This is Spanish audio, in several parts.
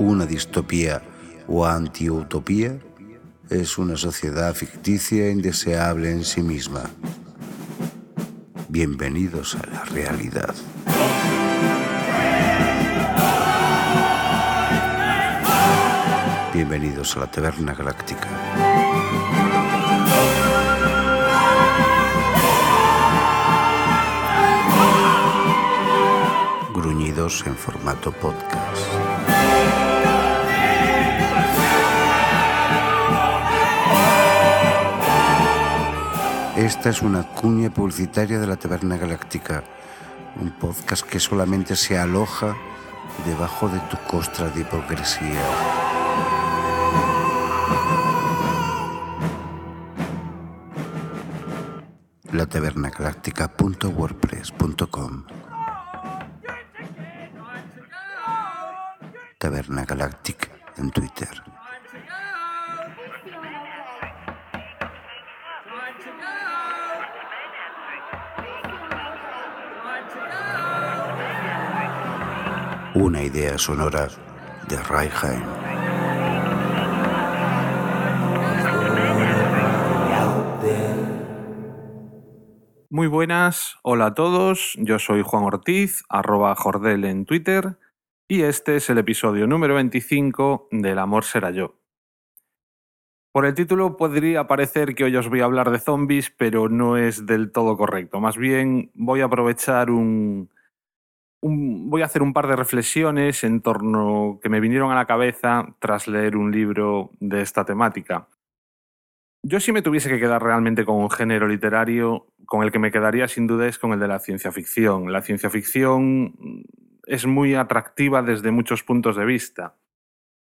una distopía o antiutopía es una sociedad ficticia e indeseable en sí misma. Bienvenidos a la realidad. Bienvenidos a la Taberna Galáctica. Gruñidos en formato podcast. Esta es una cuña publicitaria de la Taberna Galáctica, un podcast que solamente se aloja debajo de tu costra de hipocresía. La Taberna Galactic en Twitter. Una idea sonora de Raiheim. Muy buenas, hola a todos, yo soy Juan Ortiz, arroba Jordel en Twitter, y este es el episodio número 25 del Amor será yo. Por el título podría parecer que hoy os voy a hablar de zombies, pero no es del todo correcto. Más bien voy a aprovechar un, voy a hacer un par de reflexiones en torno que me vinieron a la cabeza tras leer un libro de esta temática. Yo si me tuviese que quedar realmente con un género literario, con el que me quedaría sin duda es con el de la ciencia ficción. La ciencia ficción es muy atractiva desde muchos puntos de vista.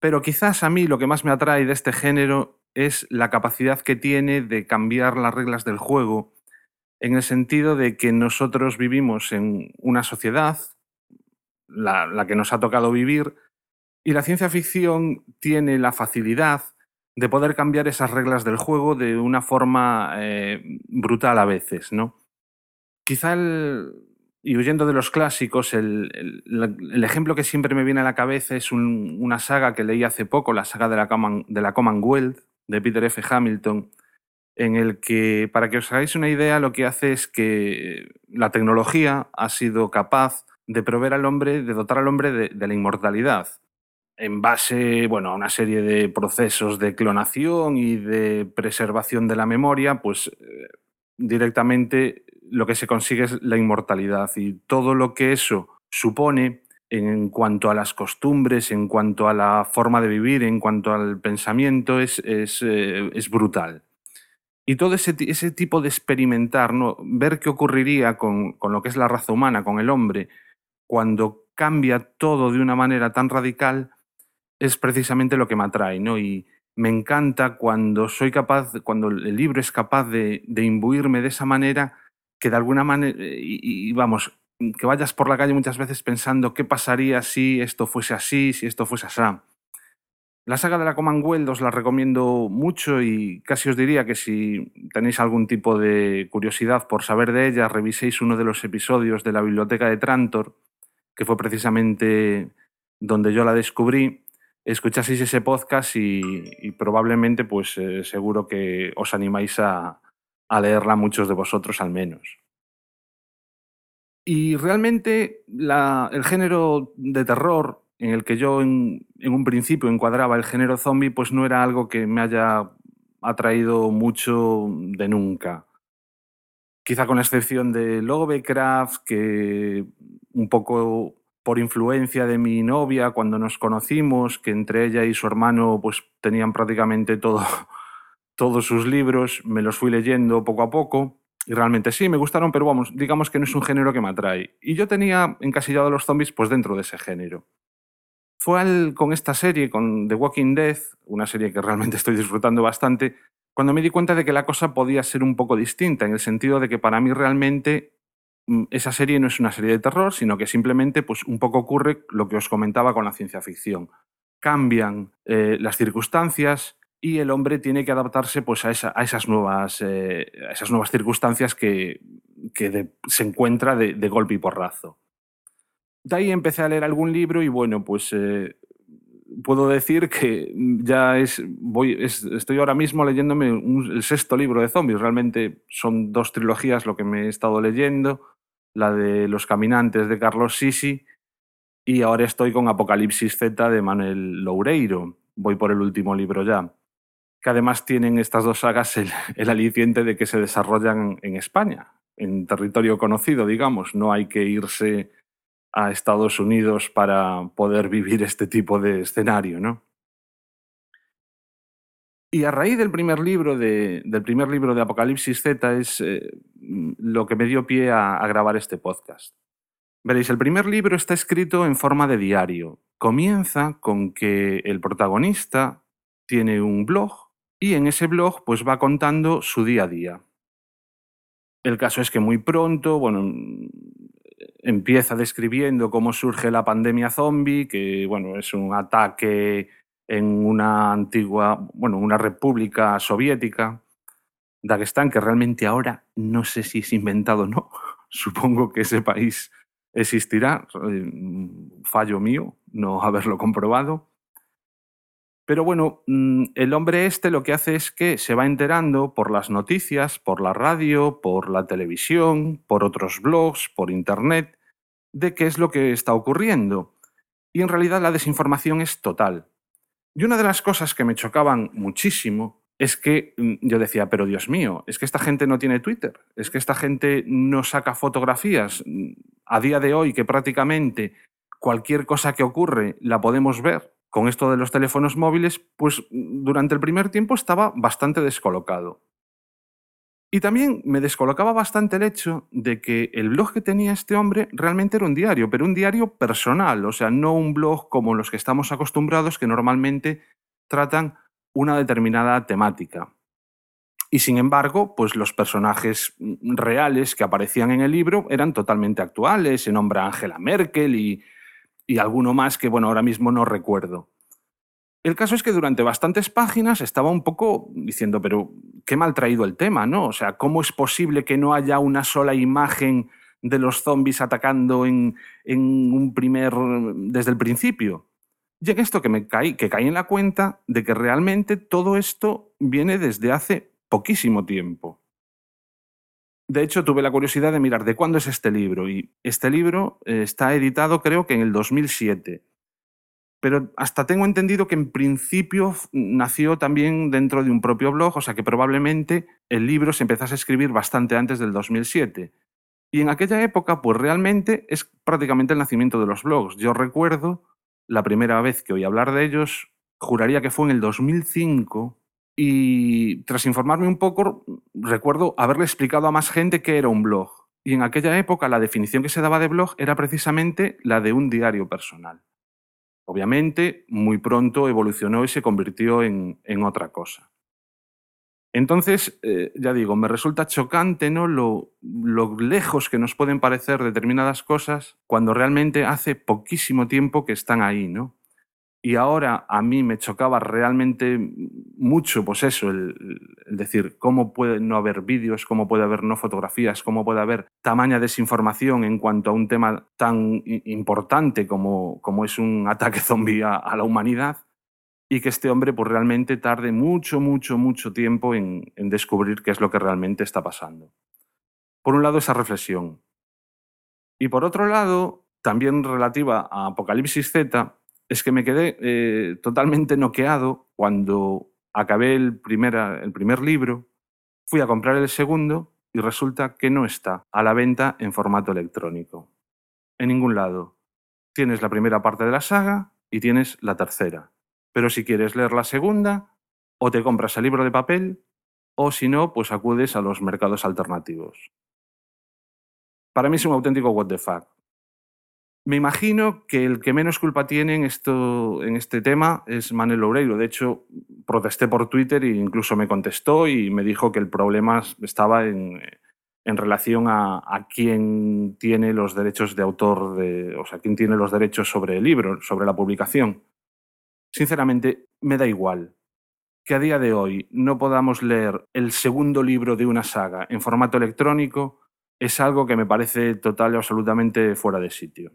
Pero quizás a mí lo que más me atrae de este género es la capacidad que tiene de cambiar las reglas del juego, en el sentido de que nosotros vivimos en una sociedad, la, que nos ha tocado vivir, y la ciencia ficción tiene la facilidad de poder cambiar esas reglas del juego de una forma eh, brutal a veces, ¿no? Quizá el, y huyendo de los clásicos, el, el, ejemplo que siempre me viene a la cabeza es un, una saga que leí hace poco, la saga de la, de la Commonwealth, de Peter F. Hamilton, en el que, para que os hagáis una idea, lo que hace es que la tecnología ha sido capaz de proveer al hombre, de dotar al hombre de, la inmortalidad en base bueno, a una serie de procesos de clonación y de preservación de la memoria, pues eh, directamente lo que se consigue es la inmortalidad y todo lo que eso supone en cuanto a las costumbres, en cuanto a la forma de vivir, en cuanto al pensamiento, es, es, eh, es brutal. Y todo ese, ese, tipo de experimentar, ¿no? ver qué ocurriría con, con lo que es la raza humana, con el hombre, cuando cambia todo de una manera tan radical, es precisamente lo que me atrae, ¿no? Y me encanta cuando soy capaz, cuando el libro es capaz de, de imbuirme de esa manera, que de alguna manera, y, y, vamos, que vayas por la calle muchas veces pensando qué pasaría si esto fuese así, si esto fuese así. La saga de la Commonwealth os la recomiendo mucho y casi os diría que si tenéis algún tipo de curiosidad por saber de ella, reviséis uno de los episodios de la biblioteca de Trantor, que fue precisamente donde yo la descubrí escuchaseis ese podcast y, probablemente, pues eh, seguro que os animáis a, leerla muchos de vosotros al menos. Y realmente el género de terror en el que yo en, un principio encuadraba el género zombie, pues no era algo que me haya atraído mucho de nunca. Quizá con la excepción de Lovecraft, que un poco por influencia de mi novia cuando nos conocimos, que entre ella y su hermano pues tenían prácticamente todo, todos sus libros, me los fui leyendo poco a poco y realmente sí, me gustaron, pero vamos, digamos que no es un género que me atrae. Y yo tenía encasillado a los zombies pues dentro de ese género. Fue al, con esta serie, con The Walking Dead, una serie que realmente estoy disfrutando bastante, cuando me di cuenta de que la cosa podía ser un poco distinta, en el sentido de que para mí realmente Mm, esa serie no es una serie de terror, sino que simplemente pues, un poco ocurre lo que os comentaba con la ciencia ficción. Cambian eh, las circunstancias y el hombre tiene que adaptarse pues, a, esa, a, esas, nuevas, eh, esas nuevas circunstancias que, que se encuentra de, de, golpe y porrazo. De ahí empecé a leer algún libro y bueno, pues eh, puedo decir que ya es, voy, estoy ahora mismo leyéndome el sexto libro de zombies. Realmente son dos trilogías lo que me he estado leyendo, la de Los Caminantes de Carlos Sisi y ahora estoy con Apocalipsis Z de Manuel Loureiro. Voy por el último libro ya. Que además tienen estas dos sagas el aliciente de que se desarrollan en España, en territorio conocido, digamos. No hay que irse a Estados Unidos para poder vivir este tipo de escenario, ¿no? Y a raíz del primer libro de, del primer libro de Apocalipsis Z es eh, lo que me dio pie a, a grabar este podcast. Veréis, el primer libro está escrito en forma de diario. Comienza con que el protagonista tiene un blog y en ese blog pues va contando su día a día. El caso es que muy pronto, bueno, empieza describiendo cómo surge la pandemia zombie, que bueno, es un ataque en una antigua, bueno, una república soviética, Dagestán, que realmente ahora no sé si es inventado o no. Supongo que ese país existirá, eh, fallo mío no haberlo comprobado. Pero bueno, mm, el hombre este lo que hace es que se va enterando por las noticias, por la radio, por la televisión, por otros blogs, por internet, de qué es lo que está ocurriendo. Y en realidad la desinformación es total. Y una de las cosas que me chocaban muchísimo es que mm, yo decía, pero Dios mío, es que esta gente no tiene Twitter, es que esta gente no saca fotografías. Mm, a día de hoy que prácticamente cualquier cosa que ocurre la podemos ver con esto de los teléfonos móviles, pues durante el primer tiempo estaba bastante descolocado. Y también me descolocaba bastante el hecho de que el blog que tenía este hombre realmente era un diario, pero un diario personal, o sea, no un blog como los que estamos acostumbrados que normalmente tratan una determinada temática. Y sin embargo, pues los personajes reales que aparecían en el libro eran totalmente actuales, se nombra Angela Merkel y y alguno más que, bueno, ahora mismo no recuerdo. El caso es que durante bastantes páginas estaba un poco diciendo, pero qué mal traído el tema, ¿no? O sea, ¿cómo es posible que no haya una sola imagen de los zombies atacando en, en un primer. desde el principio? Y en esto que me caí, que caí en la cuenta de que realmente todo esto viene desde hace poquísimo tiempo. De hecho, tuve la curiosidad de mirar de cuándo es este libro y este libro eh, está editado creo que en el 2007. Pero hasta tengo entendido que en principio nació también dentro de un propio blog, o sea que probablemente el libro se empezase a escribir bastante antes del 2007. Y en aquella época, pues realmente es prácticamente el nacimiento de los blogs. Yo recuerdo la primera vez que oí hablar de ellos, juraría que fue en el 2005, y tras informarme un poco, recuerdo haberle explicado a más gente qué era un blog. Y en aquella época la definición que se daba de blog era precisamente la de un diario personal. Obviamente, muy pronto evolucionó y se convirtió en, otra cosa. Entonces, eh, ya digo, me resulta chocante ¿no? lo, lo lejos que nos pueden parecer determinadas cosas cuando realmente hace poquísimo tiempo que están ahí, ¿no? Y ahora a mí me chocaba realmente mucho, pues eso, el, decir, cómo puede no haber vídeos, cómo puede haber no fotografías, cómo puede haber tamaña desinformación en cuanto a un tema tan importante como, como es un ataque zombie a, la humanidad y que este hombre pues realmente tarde mucho, mucho, mucho tiempo en, en descubrir qué es lo que realmente está pasando. Por un lado, esa reflexión. Y por otro lado, también relativa a Apocalipsis Z, es que me quedé eh, totalmente noqueado cuando acabé el, el primer libro, fui a comprar el segundo y resulta que no está a la venta en formato electrónico. En ningún lado. Tienes la primera parte de la saga y tienes la tercera. Pero si quieres leer la segunda, o te compras el libro de papel, o si no, pues acudes a los mercados alternativos. Para mí es un auténtico what the fuck. Me imagino que el que menos culpa tiene en, esto, en este tema es Manuel Loureiro. De hecho, protesté por Twitter e incluso me contestó y me dijo que el problema estaba en, relación a, a, quién tiene los derechos de autor, de, o sea, quién tiene los derechos sobre el libro, sobre la publicación. Sinceramente, me da igual que a día de hoy no podamos leer el segundo libro de una saga en formato electrónico es algo que me parece total y absolutamente fuera de sitio.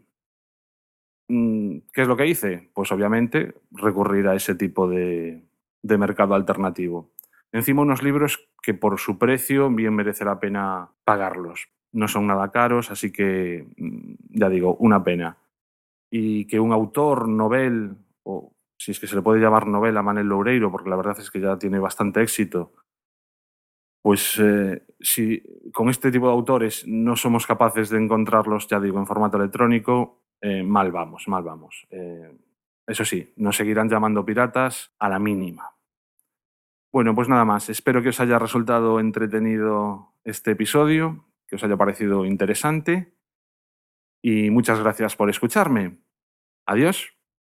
Mm, ¿Qué es lo que hice? Pues obviamente recurrir a ese tipo de, de mercado alternativo. Encima unos libros que por su precio bien merece la pena pagarlos. No son nada caros, así que mm, ya digo, una pena. Y que un autor, novel, o si es que se le puede llamar novela, Manel Loureiro, porque la verdad es que ya tiene bastante éxito, pues eh, si con este tipo de autores no somos capaces de encontrarlos, ya digo, en formato electrónico, eh, mal vamos, mal vamos. Eh, eso sí, nos seguirán llamando piratas a la mínima. Bueno, pues nada más. Espero que os haya resultado entretenido este episodio, que os haya parecido interesante y muchas gracias por escucharme. Adiós.